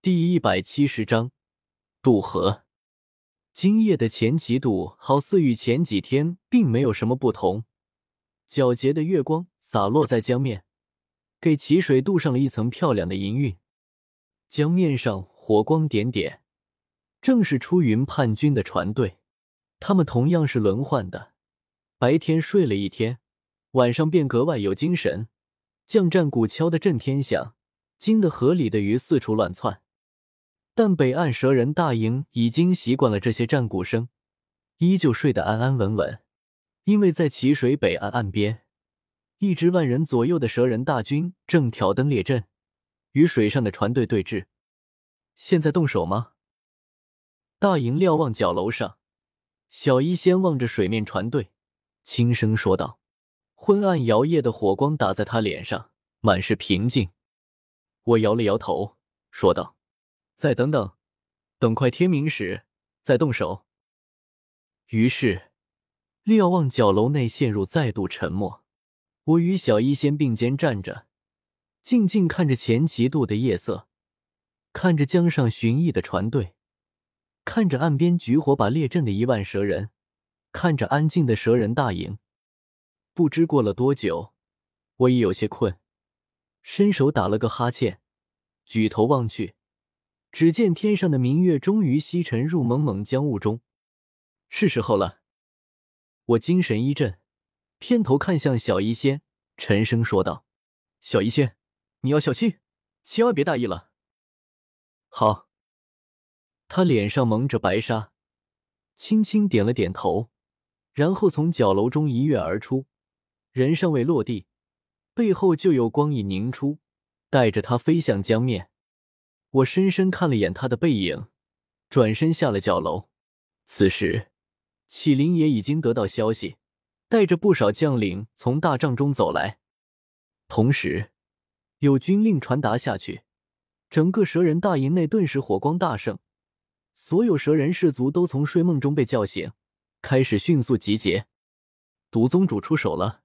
第一百七十章渡河。今夜的前旗渡好似与前几天并没有什么不同，皎洁的月光洒落在江面，给奇水镀上了一层漂亮的银晕。江面上火光点点，正是出云叛军的船队。他们同样是轮换的，白天睡了一天，晚上便格外有精神，将战鼓敲得震天响，惊得河里的鱼四处乱窜。但北岸蛇人大营已经习惯了这些战鼓声，依旧睡得安安稳稳。因为在奇水北岸岸边，一支万人左右的蛇人大军正挑灯列阵，与水上的船队对峙。现在动手吗？大营瞭望角楼上，小医仙望着水面船队，轻声说道：“昏暗摇曳的火光打在他脸上，满是平静。”我摇了摇头，说道。再等等，等快天明时再动手。于是，瞭望角楼内陷入再度沉默。我与小医仙并肩站着，静静看着前旗渡的夜色，看着江上巡弋的船队，看着岸边举火把列阵的一万蛇人，看着安静的蛇人大营。不知过了多久，我已有些困，伸手打了个哈欠，举头望去。只见天上的明月终于西沉入蒙蒙江雾中，是时候了。我精神一振，偏头看向小医仙，沉声说道：“小医仙，你要小心，千万别大意了。”好。他脸上蒙着白纱，轻轻点了点头，然后从角楼中一跃而出，人尚未落地，背后就有光影凝出，带着他飞向江面。我深深看了眼他的背影，转身下了角楼。此时，启灵也已经得到消息，带着不少将领从大帐中走来。同时，有军令传达下去，整个蛇人大营内顿时火光大盛，所有蛇人士族都从睡梦中被叫醒，开始迅速集结。毒宗主出手了。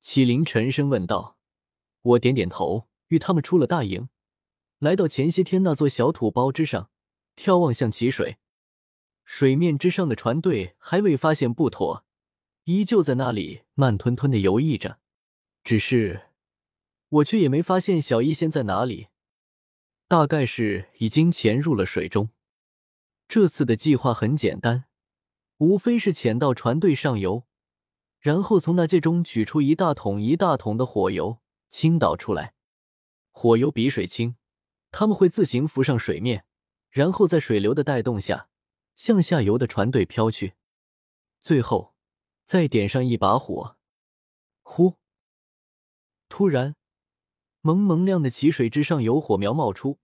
启灵沉声问道。我点点头，与他们出了大营。来到前些天那座小土包之上，眺望向奇水，水面之上的船队还未发现不妥，依旧在那里慢吞吞的游弋着。只是我却也没发现小医仙在哪里，大概是已经潜入了水中。这次的计划很简单，无非是潜到船队上游，然后从那界中取出一大桶一大桶的火油倾倒出来，火油比水轻。他们会自行浮上水面，然后在水流的带动下向下游的船队飘去，最后再点上一把火。呼！突然，蒙蒙亮的奇水之上有火苗冒出，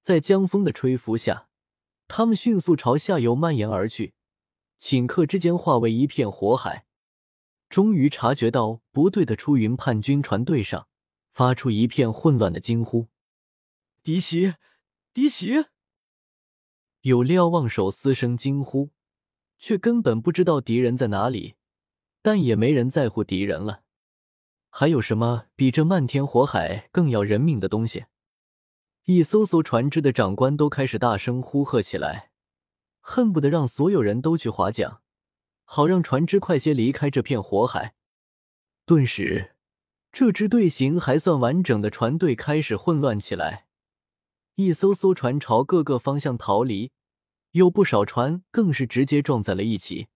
在江风的吹拂下，他们迅速朝下游蔓延而去，顷刻之间化为一片火海。终于察觉到不对的出云叛军船队上，发出一片混乱的惊呼。敌袭！敌袭！有瞭望手嘶声惊呼，却根本不知道敌人在哪里，但也没人在乎敌人了。还有什么比这漫天火海更要人命的东西？一艘艘船只的长官都开始大声呼喝起来，恨不得让所有人都去划桨，好让船只快些离开这片火海。顿时，这支队形还算完整的船队开始混乱起来。一艘艘船朝各个方向逃离，有不少船更是直接撞在了一起。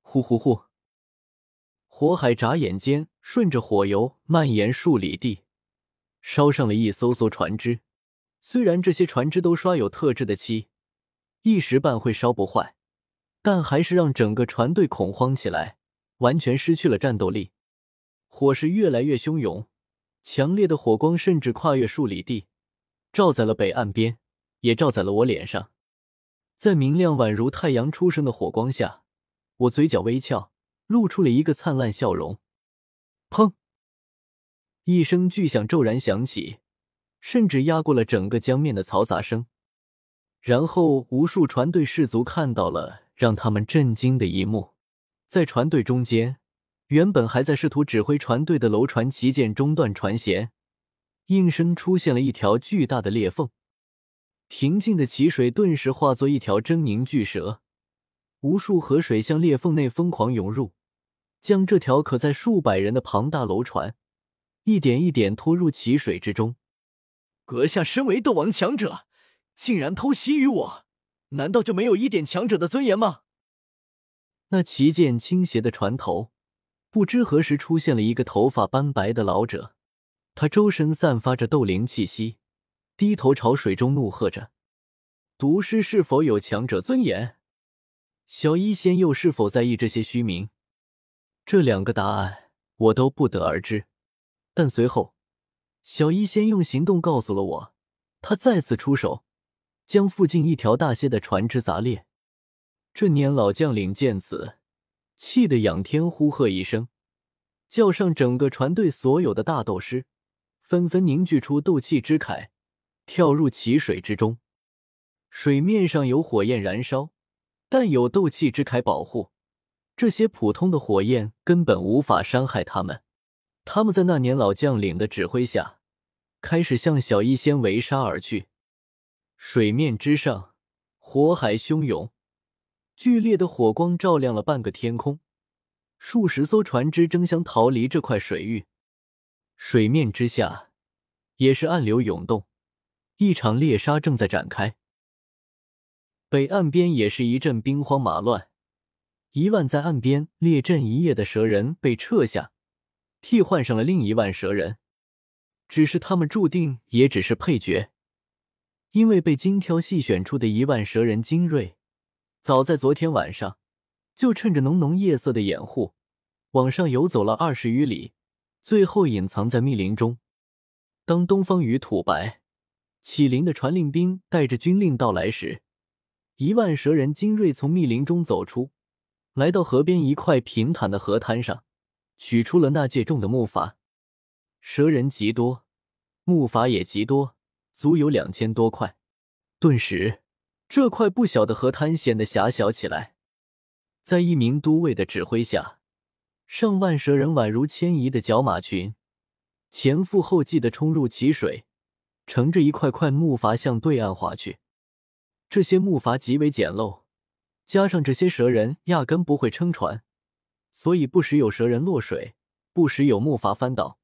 呼呼呼！火海眨眼间顺着火油蔓延数里地，烧上了一艘艘船只。虽然这些船只都刷有特制的漆，一时半会烧不坏，但还是让整个船队恐慌起来，完全失去了战斗力。火势越来越汹涌，强烈的火光甚至跨越数里地。照在了北岸边，也照在了我脸上，在明亮宛如太阳初升的火光下，我嘴角微翘，露出了一个灿烂笑容。砰！一声巨响骤然响起，甚至压过了整个江面的嘈杂声。然后，无数船队士卒看到了让他们震惊的一幕：在船队中间，原本还在试图指挥船队的楼船旗舰中断船舷。应声出现了一条巨大的裂缝，平静的奇水顿时化作一条狰狞巨蛇，无数河水向裂缝内疯狂涌入，将这条可载数百人的庞大楼船一点一点拖入奇水之中。阁下身为斗王强者，竟然偷袭于我，难道就没有一点强者的尊严吗？那旗舰倾斜的船头，不知何时出现了一个头发斑白的老者，他周身散发着斗灵气息。低头朝水中怒喝着：“毒师是否有强者尊严？小医仙又是否在意这些虚名？这两个答案我都不得而知。但随后，小医仙用行动告诉了我，他再次出手，将附近一条大些的船只砸裂。这年老将领见此，气得仰天呼喝一声，叫上整个船队所有的大斗师，纷纷凝聚出斗气之铠。”跳入奇水之中，水面上有火焰燃烧，但有斗气之铠保护，这些普通的火焰根本无法伤害他们。他们在那年老将领的指挥下，开始向小医仙围杀而去。水面之上，火海汹涌，剧烈的火光照亮了半个天空，数十艘船只争相逃离这块水域。水面之下，也是暗流涌动。一场猎杀正在展开，北岸边也是一阵兵荒马乱。一万在岸边列阵一夜的蛇人被撤下，替换上了另一万蛇人。只是他们注定也只是配角，因为被精挑细选出的一万蛇人精锐，早在昨天晚上就趁着浓浓夜色的掩护，往上游走了二十余里，最后隐藏在密林中。当东方雨吐白。启灵的传令兵带着军令到来时，一万蛇人精锐从密林中走出，来到河边一块平坦的河滩上，取出了那戒重的木筏。蛇人极多，木筏也极多，足有两千多块。顿时，这块不小的河滩显得狭小起来。在一名都尉的指挥下，上万蛇人宛如迁移的角马群，前赴后继的冲入其水。乘着一块块木筏向对岸划去，这些木筏极为简陋，加上这些蛇人压根不会撑船，所以不时有蛇人落水，不时有木筏翻倒。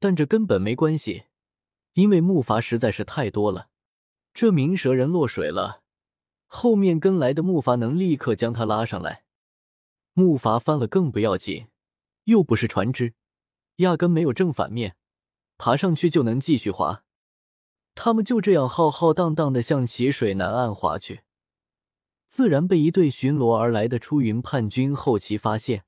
但这根本没关系，因为木筏实在是太多了。这名蛇人落水了，后面跟来的木筏能立刻将他拉上来。木筏翻了更不要紧，又不是船只，压根没有正反面，爬上去就能继续划。他们就这样浩浩荡荡的向齐水南岸划去，自然被一队巡逻而来的出云叛军后旗发现。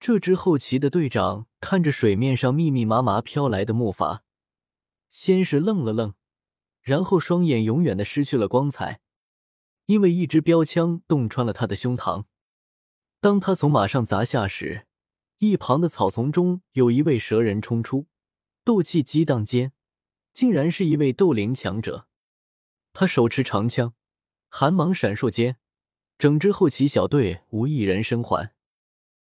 这支后旗的队长看着水面上密密麻麻飘来的木筏，先是愣了愣，然后双眼永远的失去了光彩，因为一支标枪洞穿了他的胸膛。当他从马上砸下时，一旁的草丛中有一位蛇人冲出，斗气激荡间。竟然是一位斗灵强者，他手持长枪，寒芒闪烁间，整支后旗小队无一人生还。